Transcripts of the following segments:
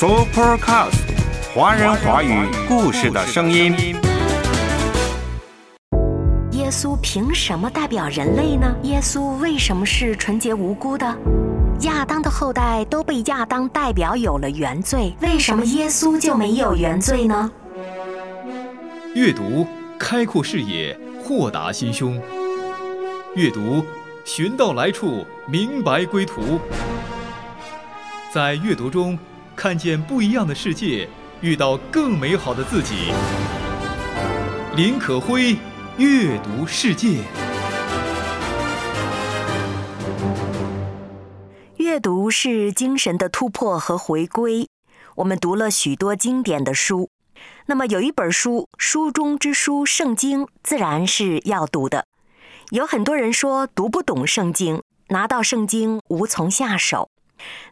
Supercast，华人华语故事的声音。耶稣凭什么代表人类呢？耶稣为什么是纯洁无辜的？亚当的后代都被亚当代表有了原罪，为什么耶稣就没有原罪呢？阅读开阔视野，豁达心胸。阅读寻到来处，明白归途。在阅读中。看见不一样的世界，遇到更美好的自己。林可辉，阅读世界。阅读是精神的突破和回归。我们读了许多经典的书，那么有一本书，书中之书《圣经》，自然是要读的。有很多人说读不懂圣经，拿到圣经无从下手。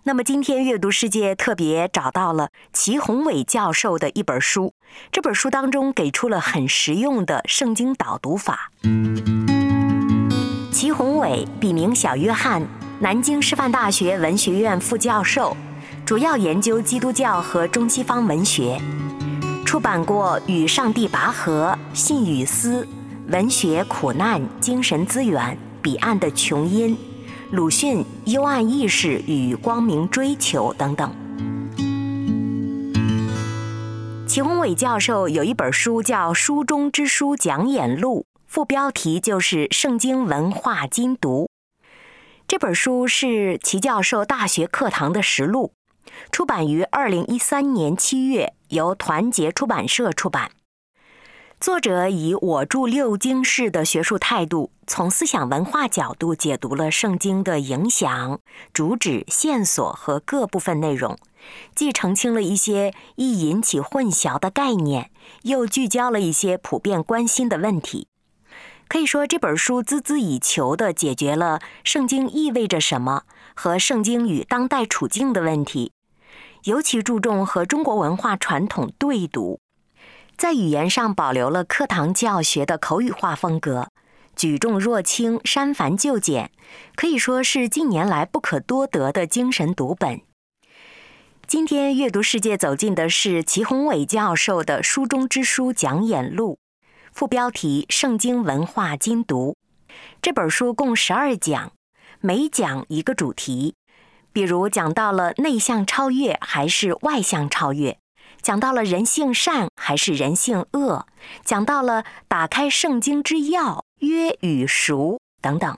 那么今天阅读世界特别找到了齐宏伟教授的一本书，这本书当中给出了很实用的圣经导读法。齐宏伟笔名小约翰，南京师范大学文学院副教授，主要研究基督教和中西方文学，出版过《与上帝拔河》《信与思》《文学苦难》《精神资源》《彼岸的琼音》。鲁迅《幽暗意识与光明追求》等等。齐宏伟教授有一本书叫《书中之书讲演录》，副标题就是《圣经文化精读》。这本书是齐教授大学课堂的实录，出版于二零一三年七月，由团结出版社出版。作者以我著六经式的学术态度，从思想文化角度解读了圣经的影响、主旨、线索和各部分内容，既澄清了一些易引起混淆的概念，又聚焦了一些普遍关心的问题。可以说，这本书孜孜以求地解决了圣经意味着什么和圣经与当代处境的问题，尤其注重和中国文化传统对读。在语言上保留了课堂教学的口语化风格，举重若轻，删繁就简，可以说是近年来不可多得的精神读本。今天阅读世界走进的是齐宏伟教授的《书中之书讲演录》，副标题《圣经文化精读》。这本书共十二讲，每讲一个主题，比如讲到了内向超越还是外向超越。讲到了人性善还是人性恶，讲到了打开圣经之钥约与赎等等。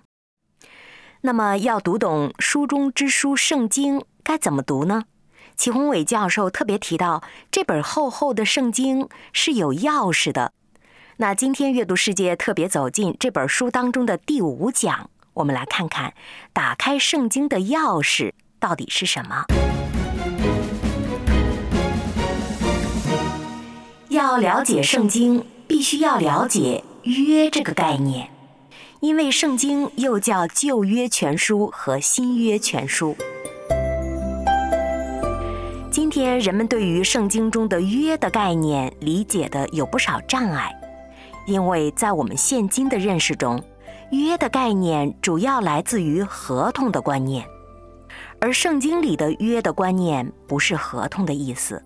那么要读懂书中之书圣经，该怎么读呢？齐宏伟教授特别提到，这本厚厚的圣经是有钥匙的。那今天阅读世界特别走进这本书当中的第五讲，我们来看看打开圣经的钥匙到底是什么。要了解圣经，必须要了解“约”这个概念，因为圣经又叫旧约全书和新约全书。今天人们对于圣经中的“约”的概念理解的有不少障碍，因为在我们现今的认识中，“约”的概念主要来自于合同的观念，而圣经里的“约”的观念不是合同的意思。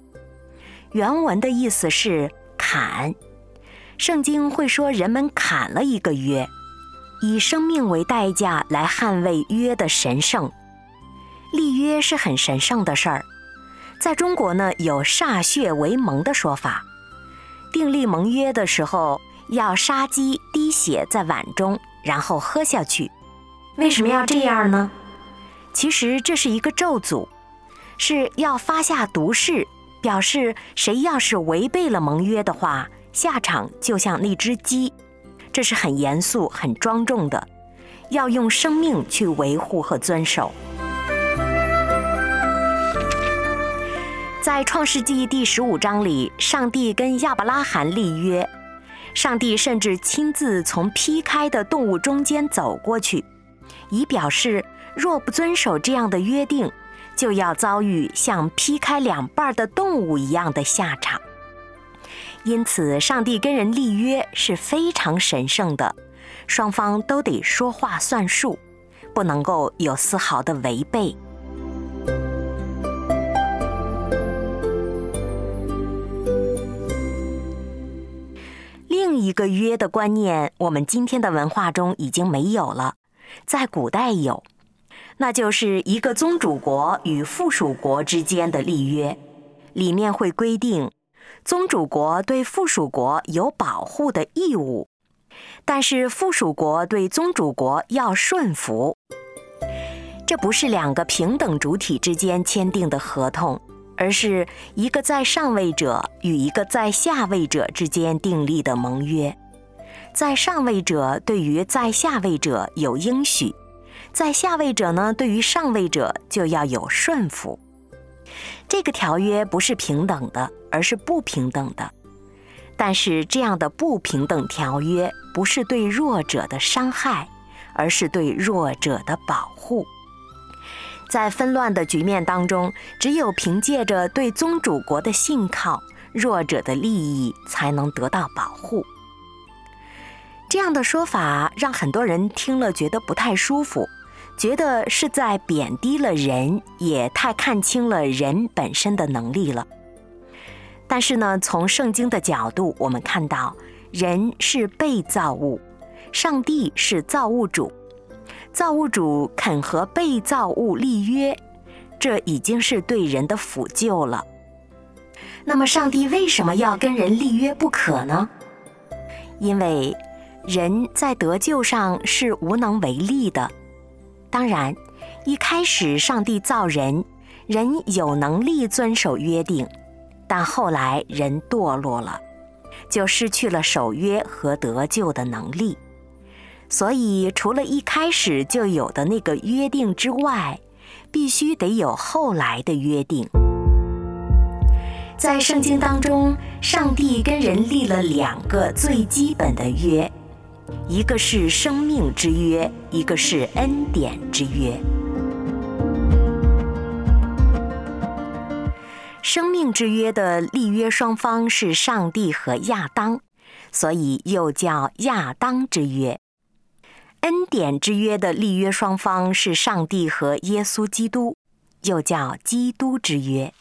原文的意思是砍，圣经会说人们砍了一个约，以生命为代价来捍卫约的神圣。立约是很神圣的事儿，在中国呢有歃血为盟的说法，订立盟约的时候要杀鸡滴血在碗中，然后喝下去。为什么要这样呢？其实这是一个咒诅，是要发下毒誓。表示谁要是违背了盟约的话，下场就像那只鸡，这是很严肃、很庄重的，要用生命去维护和遵守。在创世纪第十五章里，上帝跟亚伯拉罕立约，上帝甚至亲自从劈开的动物中间走过去，以表示若不遵守这样的约定。就要遭遇像劈开两半的动物一样的下场。因此上帝跟人立约是非常神圣的双方都得说话算数不能够有丝毫的违背。另一个约的观念我们今天的文化中已经没有了在古代有。那就是一个宗主国与附属国之间的立约，里面会规定，宗主国对附属国有保护的义务，但是附属国对宗主国要顺服。这不是两个平等主体之间签订的合同。而是一个在上位者与一个在下位者之间订立的盟约，在上位者对于在下位者有应许，在下位者呢对于上位者就要有顺服。这个条约不是平等的，而是不平等的。但是这样的不平等条约不是对弱者的伤害，而是对弱者的保护。在纷乱的局面当中，只有凭借着对宗主国的信靠，弱者的利益才能得到保护。这样的说法让很多人听了觉得不太舒服，觉得是在贬低了人，也太看清了人本身的能力了。但是呢，从圣经的角度，我们看到人是被造物，上帝是造物主。造物主肯和被造物立约，这已经是对人的抚救了。那么，上帝为什么要跟人立约不可呢？因为人在得救上是无能为力的。当然，一开始上帝造人，人有能力遵守约定，但后来人堕落了，就失去了守约和得救的能力。所以，除了一开始就有的那个约定之外，必须得有后来的约定。在圣经当中，上帝跟人立了两个最基本的约，一个是生命之约，一个是恩典之约。生命之约的立约双方是上帝和亚当，所以又叫亚当之约。恩典之约的立约双方是上帝和耶稣基督，又叫基督之约。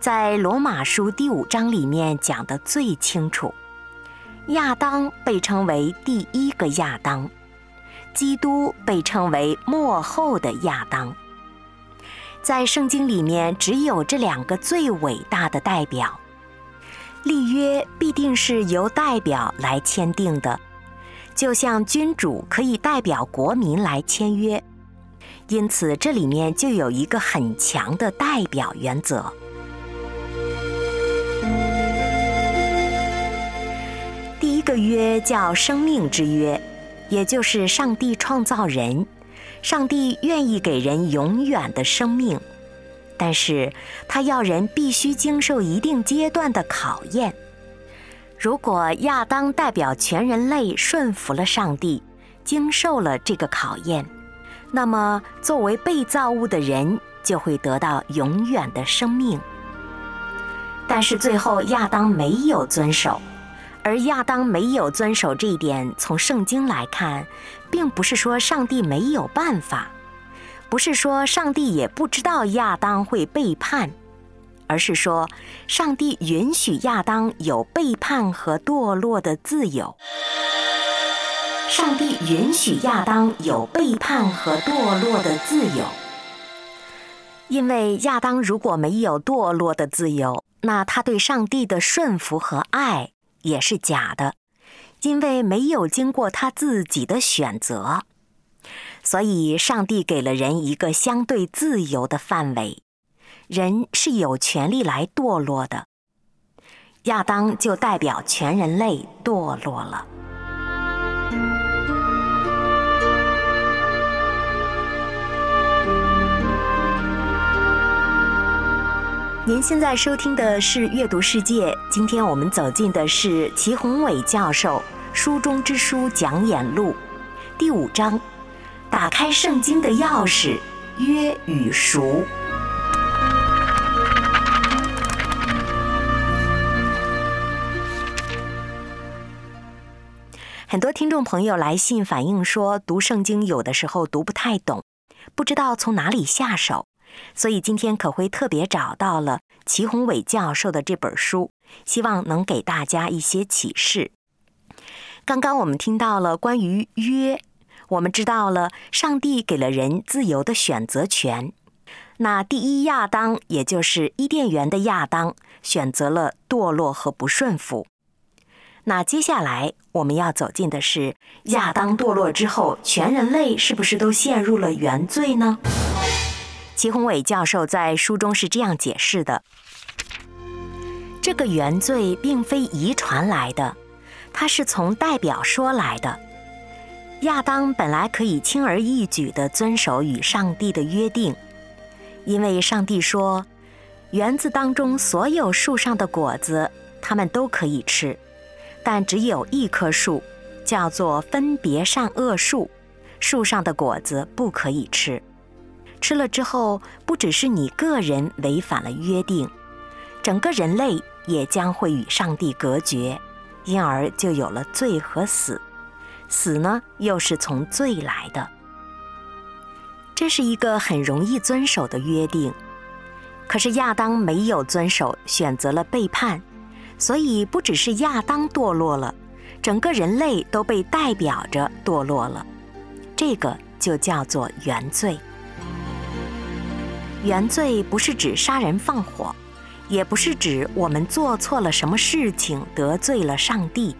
在罗马书第五章里面讲的最清楚，亚当被称为第一个亚当，基督被称为末后的亚当。在圣经里面，只有这两个最伟大的代表，立约必定是由代表来签订的。就像君主可以代表国民来签约，因此这里面就有一个很强的代表原则。这约叫生命之约，也就是上帝创造人，上帝愿意给人永远的生命，但是他要人必须经受一定阶段的考验。如果亚当代表全人类顺服了上帝，经受了这个考验，那么作为被造物的人就会得到永远的生命。但是最后亚当没有遵守，而亚当没有遵守这一点，从圣经来看，并不是说上帝没有办法，不是说上帝也不知道亚当会背叛。而是说，上帝允许亚当有背叛和堕落的自由。上帝允许亚当有背叛和堕落的自由，因为亚当如果没有堕落的自由，那他对上帝的顺服和爱也是假的，因为没有经过他自己的选择，所以上帝给了人一个相对自由的范围。人是有权利来堕落的，亚当就代表全人类堕落了。您现在收听的是《阅读世界》，今天我们走进的是齐宏伟教授《书中之书讲演录》第五章：打开圣经的钥匙——约与赎。很多听众朋友来信反映说，读圣经有的时候读不太懂，不知道从哪里下手，所以今天可会特别找到了齐宏伟教授的这本书，希望能给大家一些启示。刚刚我们听到了关于约，我们知道了上帝给了人自由的选择权。那第一亚当，也就是伊甸园的亚当，选择了堕落和不顺服。那接下来我们要走进的是亚当堕落之后，全人类是不是都陷入了原罪呢？齐宏伟教授在书中是这样解释的：这个原罪并非遗传来的。它是从代表说来的。亚当本来可以轻而易举地遵守与上帝的约定，因为上帝说，园子当中所有树上的果子，他们都可以吃，但只有一棵树，叫做分别善恶树，树上的果子不可以吃。吃了之后，不只是你个人违反了约定，整个人类也将会与上帝隔绝。因而就有了罪和死，死呢又是从罪来的。这是一个很容易遵守的约定，可是亚当没有遵守，选择了背叛，所以不只是亚当堕落了，整个人类都被代表着堕落了。这个就叫做原罪。原罪不是指杀人放火。也不是指我们做错了什么事情得罪了上帝，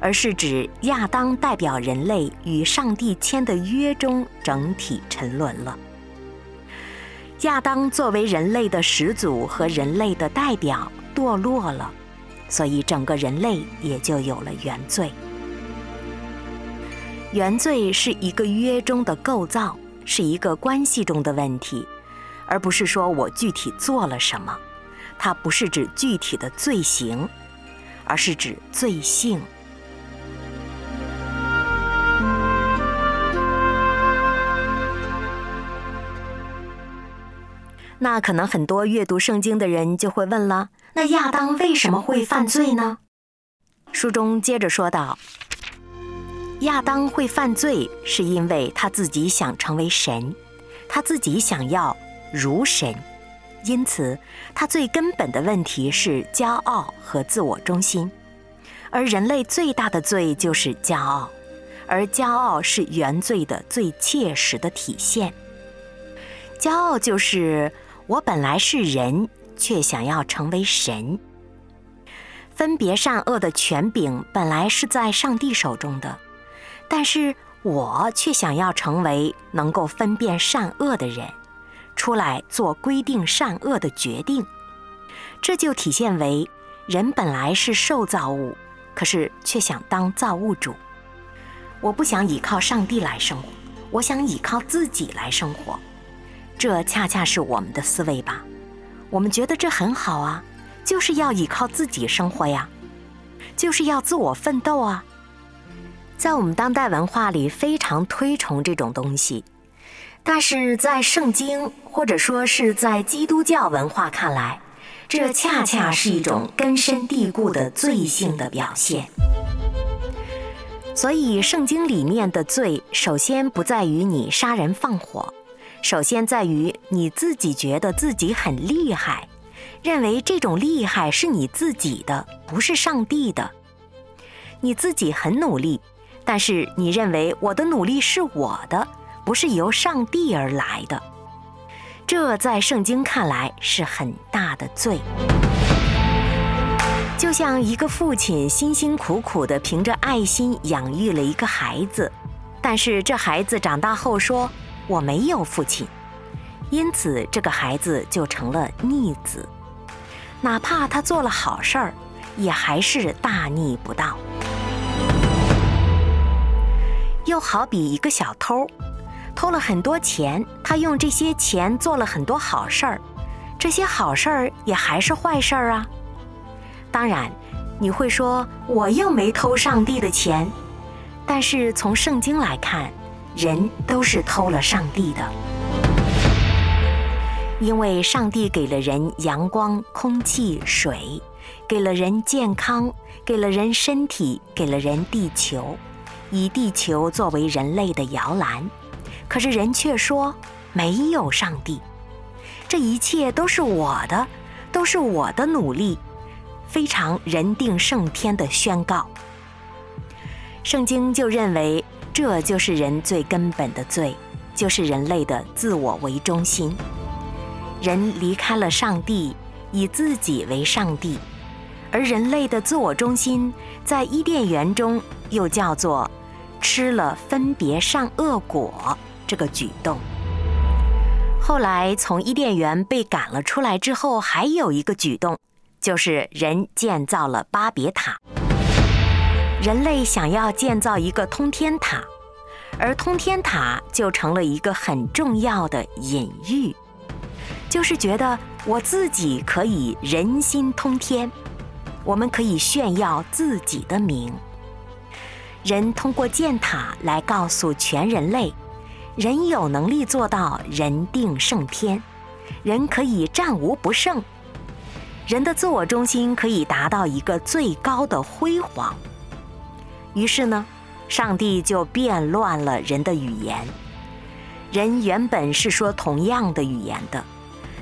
而是指亚当代表人类与上帝签的约中整体沉沦了。亚当作为人类的始祖和人类的代表堕落了，所以整个人类也就有了原罪。原罪是一个约中的构造，是一个关系中的问题，而不是说我具体做了什么。它不是指具体的罪行，而是指罪性。那可能很多阅读圣经的人就会问了：那亚当为什么会犯罪呢？书中接着说道：亚当会犯罪，是因为他自己想成为神，他自己想要如神。因此，他最根本的问题是骄傲和自我中心，而人类最大的罪就是骄傲，而骄傲是原罪的最切实的体现。骄傲就是我本来是人，却想要成为神。分别善恶的权柄本来是在上帝手中的，但是我却想要成为能够分辨善恶的人。出来做规定善恶的决定，这就体现为人本来是受造物，可是却想当造物主。我不想依靠上帝来生活，我想依靠自己来生活。这恰恰是我们的思维吧？我们觉得这很好啊，就是要依靠自己生活呀，就是要自我奋斗啊。在我们当代文化里，非常推崇这种东西。但是在圣经或者说是在基督教文化看来，这恰恰是一种根深蒂固的罪性的表现。所以，圣经里面的罪，首先不在于你杀人放火，首先在于你自己觉得自己很厉害，认为这种厉害是你自己的，不是上帝的。你自己很努力，但是你认为我的努力是我的。不是由上帝而来的，这在圣经看来是很大的罪。就像一个父亲辛辛苦苦地凭着爱心养育了一个孩子，但是这孩子长大后说我没有父亲，因此这个孩子就成了逆子，哪怕他做了好事儿，也还是大逆不道。又好比一个小偷。偷了很多钱，他用这些钱做了很多好事儿，这些好事儿也还是坏事儿啊。当然，你会说我又没偷上帝的钱，但是从圣经来看，人都是偷了上帝的，因为上帝给了人阳光、空气、水，给了人健康，给了人身体，给了人地球，以地球作为人类的摇篮。可是人却说没有上帝，这一切都是我的，都是我的努力，非常人定胜天的宣告。圣经就认为，这就是人最根本的罪，就是人类的自我为中心。人离开了上帝，以自己为上帝，而人类的自我中心，在伊甸园中又叫做吃了分别善恶果这个举动。后来从伊甸园被赶了出来之后，还有一个举动，就是人建造了巴别塔。人类想要建造一个通天塔，而通天塔就成了一个很重要的隐喻，就是觉得我自己可以人心通天，我们可以炫耀自己的名。人通过建塔来告诉全人类。人有能力做到人定胜天，人可以战无不胜，人的自我中心可以达到一个最高的辉煌。于是呢，上帝就变乱了人的语言。人原本是说同样的语言的，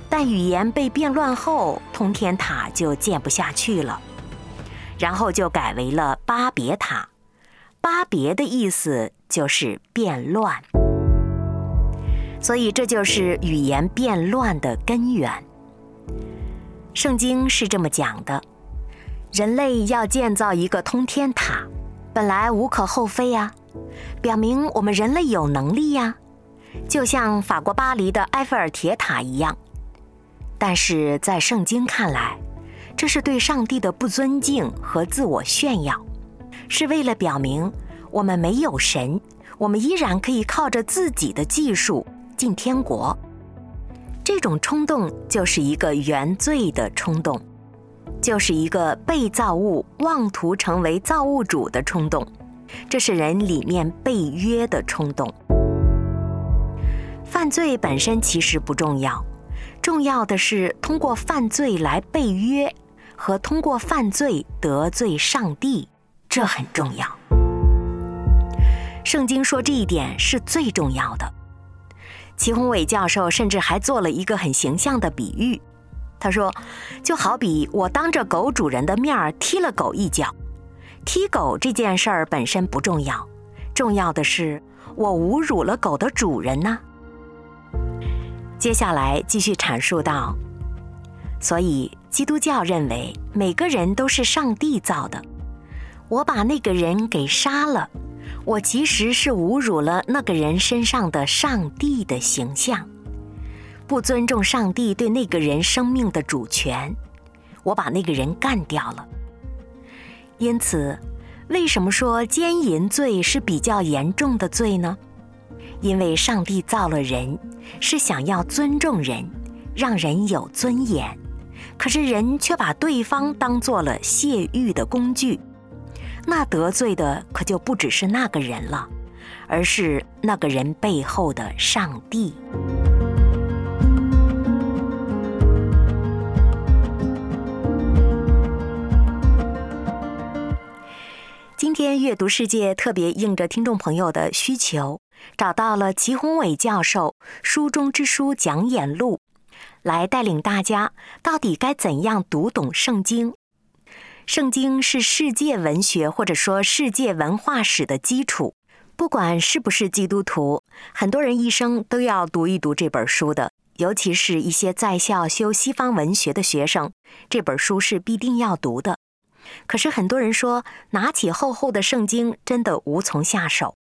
但语言被变乱后，通天塔就建不下去了，然后就改为了巴别塔。巴别的意思就是变乱。所以，这就是语言变乱的根源。圣经是这么讲的：人类要建造一个通天塔，本来无可厚非呀，表明我们人类有能力呀，就像法国巴黎的埃菲尔铁塔一样。但是在圣经看来，这是对上帝的不尊敬和自我炫耀，是为了表明我们没有神，我们依然可以靠着自己的技术。进天国，这种冲动就是一个原罪的冲动，就是一个被造物妄图成为造物主的冲动，这是人里面被约的冲动。犯罪本身其实不重要，重要的是通过犯罪来被约，和通过犯罪得罪上帝，这很重要。圣经说这一点是最重要的。齐宏伟教授甚至还做了一个很形象的比喻，他说：“就好比我当着狗主人的面儿踢了狗一脚，踢狗这件事儿本身不重要，重要的是我侮辱了狗的主人呢。”接下来继续阐述道：“所以基督教认为每个人都是上帝造的，我把那个人给杀了。”我其实是侮辱了那个人身上的上帝的形象，不尊重上帝对那个人生命的主权，我把那个人干掉了。因此，为什么说奸淫罪是比较严重的罪呢？因为上帝造了人，是想要尊重人，让人有尊严，可是人却把对方当做了泄欲的工具。那得罪的可就不只是那个人了，而是那个人背后的上帝。今天阅读世界特别应着听众朋友的需求，找到了齐宏伟教授《书中之书讲演录》，来带领大家到底该怎样读懂圣经。圣经是世界文学或者说世界文化史的基础，不管是不是基督徒，很多人一生都要读一读这本书的。尤其是一些在校修西方文学的学生，这本书是必定要读的。可是很多人说，拿起厚厚的圣经真的无从下手，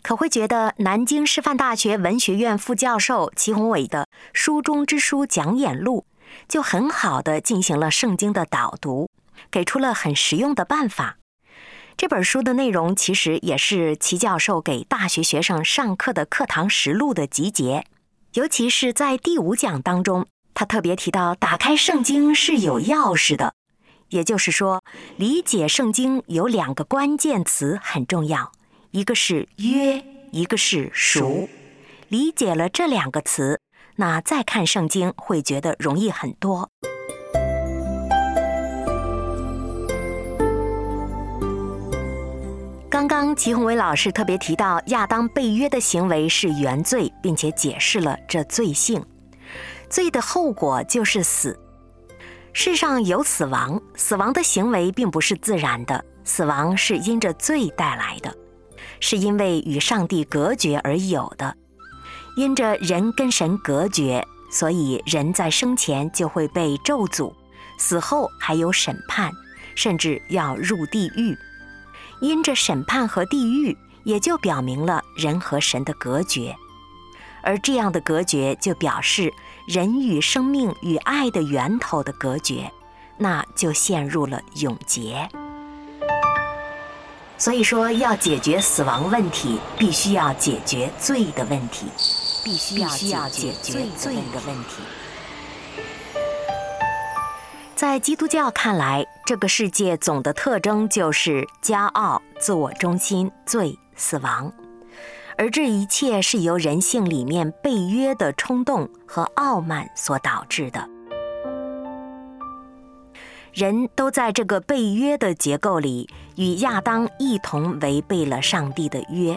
可会觉得南京师范大学文学院副教授齐宏伟的《书中之书讲演录》就很好的进行了圣经的导读。给出了很实用的办法。这本书的内容其实也是齐教授给大学学生上课的课堂实录的集结。尤其是在第五讲当中，他特别提到打开圣经是有钥匙的，也就是说，理解圣经有两个关键词很重要，一个是约，一个是熟。理解了这两个词，那再看圣经会觉得容易很多。刚刚齐宏伟老师特别提到亚当被约的行为是原罪，并且解释了这罪性，罪的后果就是死。世上有死亡，死亡的行为并不是自然的，死亡是因着罪带来的，是因为与上帝隔绝而有的。因着人跟神隔绝，所以人在生前就会被咒诅，死后还有审判，甚至要入地狱。因着审判和地狱，也就表明了人和神的隔绝。而这样的隔绝，就表示人与生命与爱的源头的隔绝，那就陷入了永劫。所以说，要解决死亡问题，必须要解决罪的问题，必须要解决罪的问题。在基督教看来，这个世界总的特征就是骄傲、自我中心、罪、死亡。而这一切是由人性里面被约的冲动和傲慢所导致的。人都在这个被约的结构里，与亚当一同违背了上帝的约，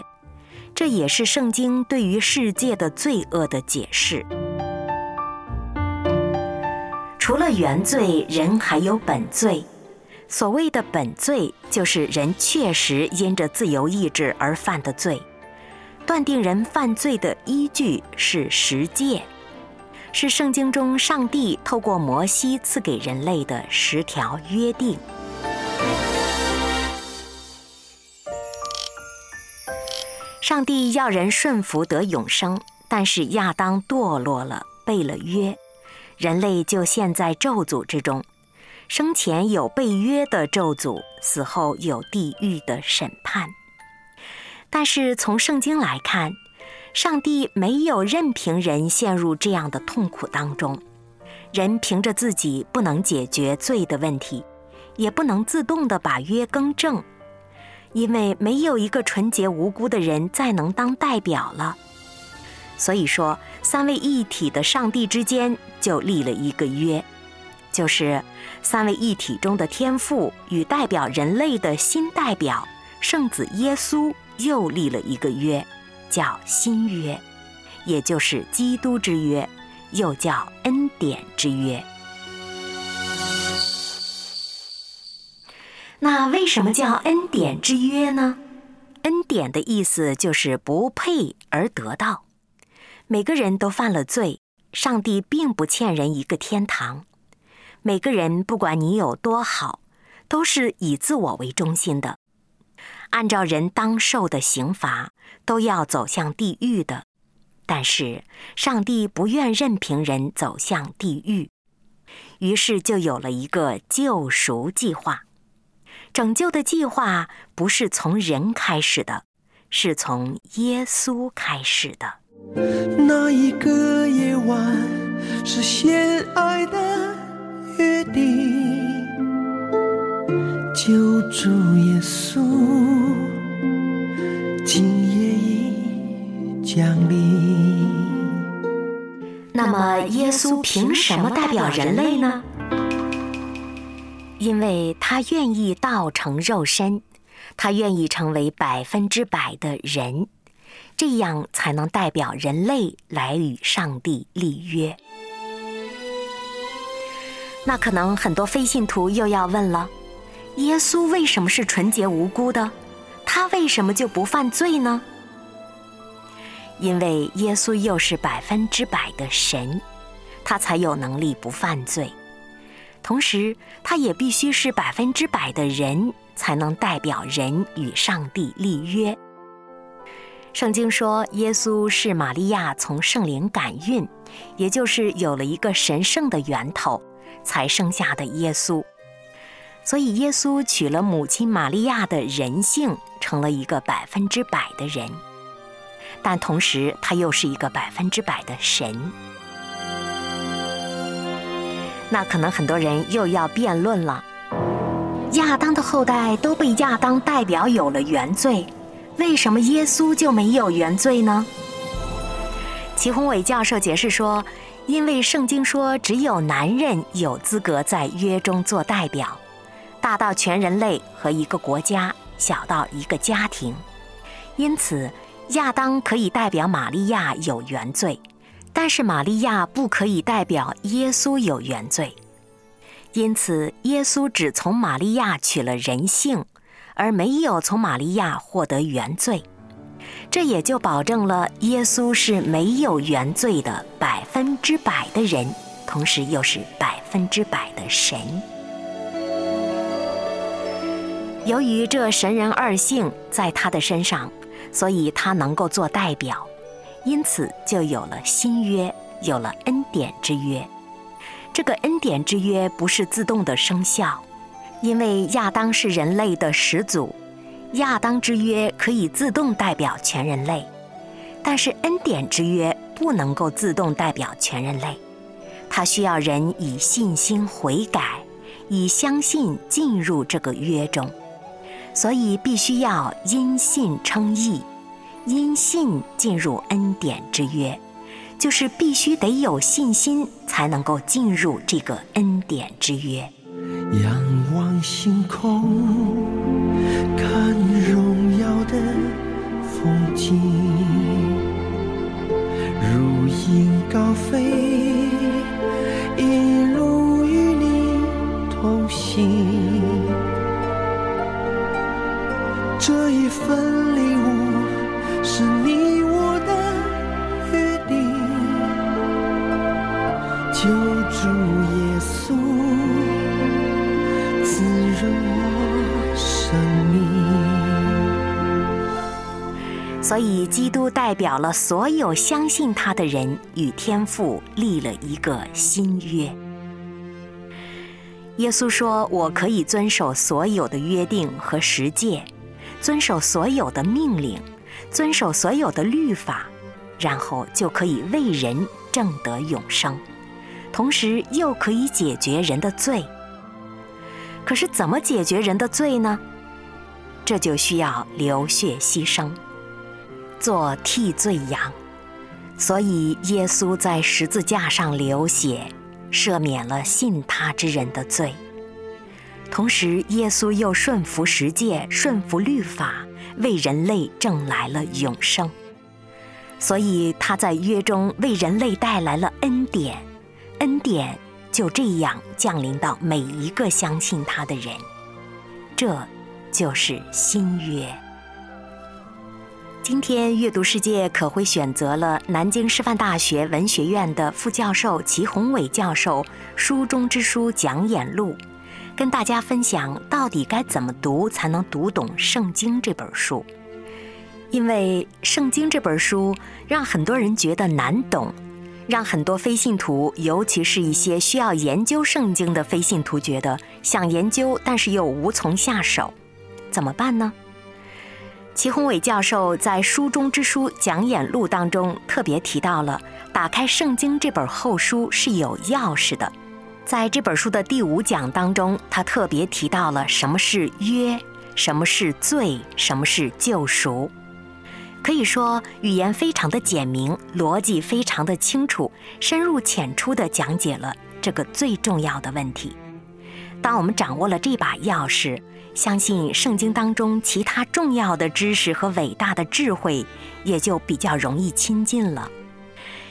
这也是圣经对于世界的罪恶的解释。除了原罪，人还有本罪。所谓的本罪，就是人确实因着自由意志而犯的罪。断定人犯罪的依据是十诫，是圣经中上帝透过摩西赐给人类的十条约定。上帝要人顺服得永生，但是亚当堕落了，背了约，人类就陷在咒诅之中。生前有被约的咒诅，死后有地狱的审判。但是从圣经来看，上帝没有任凭人陷入这样的痛苦当中。人凭着自己不能解决罪的问题，也不能自动的把约更正，因为没有一个纯洁无辜的人再能当代表了。所以说，三位一体的上帝之间就立了一个约，就是三位一体中的天父与代表人类的新代表圣子耶稣。又立了一个约，叫新约，也就是基督之约，又叫恩典之约。那为什么叫恩典之约呢？恩典的意思就是不配而得到。每个人都犯了罪，上帝并不欠人一个天堂。每个人不管你有多好，都是以自我为中心的。按照人当受的刑罚，都要走向地狱的。但是上帝不愿任凭人走向地狱，于是就有了一个救赎计划。拯救的计划不是从人开始的，是从耶稣开始的。那一个夜晚，是先爱的约定。救主耶稣，今夜已降临。那么，耶稣凭什么代表人类呢？因为他愿意道成肉身，他愿意成为百分之百的人，这样才能代表人类来与上帝立约。那可能很多非信徒又要问了。耶稣为什么是纯洁无辜的？他为什么就不犯罪呢？因为耶稣又是百分之百的神，他才有能力不犯罪。同时，他也必须是百分之百的人，才能代表人与上帝立约。圣经说，耶稣是玛利亚从圣灵感孕，也就是有了一个神圣的源头，才生下的耶稣。所以，耶稣取了母亲玛利亚的人性，成了一个百分之百的人，但同时他又是一个百分之百的神。那可能很多人又要辩论了：亚当的后代都被亚当代表有了原罪，为什么耶稣就没有原罪呢？齐宏伟教授解释说：因为圣经说，只有男人有资格在约中做代表。大到全人类和一个国家，小到一个家庭，因此亚当可以代表玛利亚有原罪，但是玛利亚不可以代表耶稣有原罪。因此，耶稣只从玛利亚取了人性，而没有从玛利亚获得原罪。这也就保证了耶稣是没有原罪的百分之百的人，同时又是百分之百的神。由于这神人二性在他的身上，所以他能够做代表，因此就有了新约，有了恩典之约。这个恩典之约不是自动的生效，因为亚当是人类的始祖。亚当之约可以自动代表全人类，但是恩典之约不能够自动代表全人类，它需要人以信心悔改，以相信进入这个约中，所以必须要因信称义，因信进入恩典之约，就是必须得有信心才能够进入这个恩典之约。星空。看荣耀的风景，如鹰高飞，一路与你同行。这一份礼物是你所以，基督代表了所有相信他的人，与天父立了一个新约。耶稣说：“我可以遵守所有的约定和实诫，遵守所有的命令，遵守所有的律法，然后就可以为人挣得永生，同时又可以解决人的罪。可是，怎么解决人的罪呢？这就需要流血牺牲。”做替罪羊，所以耶稣在十字架上流血，赦免了信他之人的罪。同时，耶稣又顺服十诫，顺服律法，为人类挣来了永生。所以他在约中为人类带来了恩典，恩典就这样降临到每一个相信他的人。这，就是新约。今天阅读世界可会选择了南京师范大学文学院的副教授齐宏伟教授《书中之书讲演录》，跟大家分享到底该怎么读才能读懂《圣经》这本书。因为《圣经》这本书让很多人觉得难懂，让很多非信徒，尤其是一些需要研究圣经的非信徒，觉得想研究，但是又无从下手，怎么办呢？齐宏伟教授在《书中之书讲演录》当中特别提到了，打开《圣经》这本厚书是有钥匙的。在这本书的第五讲当中，他特别提到了什么是约，什么是罪，什么是救赎。可以说，语言非常的简明，逻辑非常的清楚，深入浅出地讲解了这个最重要的问题。当我们掌握了这把钥匙，相信圣经当中其他重要的知识和伟大的智慧，也就比较容易亲近了。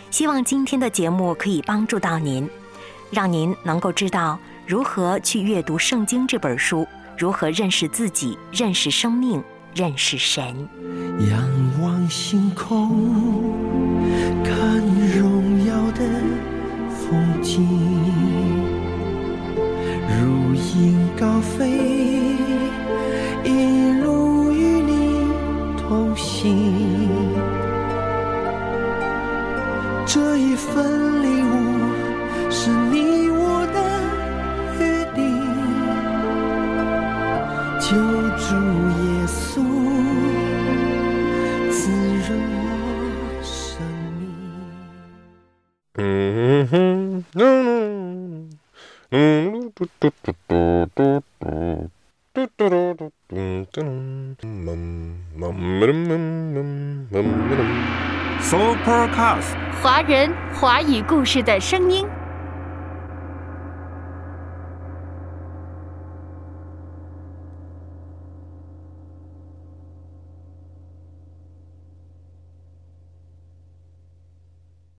希望今天的节目可以帮助到您，让您能够知道如何去阅读圣经这本书，如何认识自己、认识生命、认识神。仰望星空，看荣耀的风景，高飞。人华语故事的声音。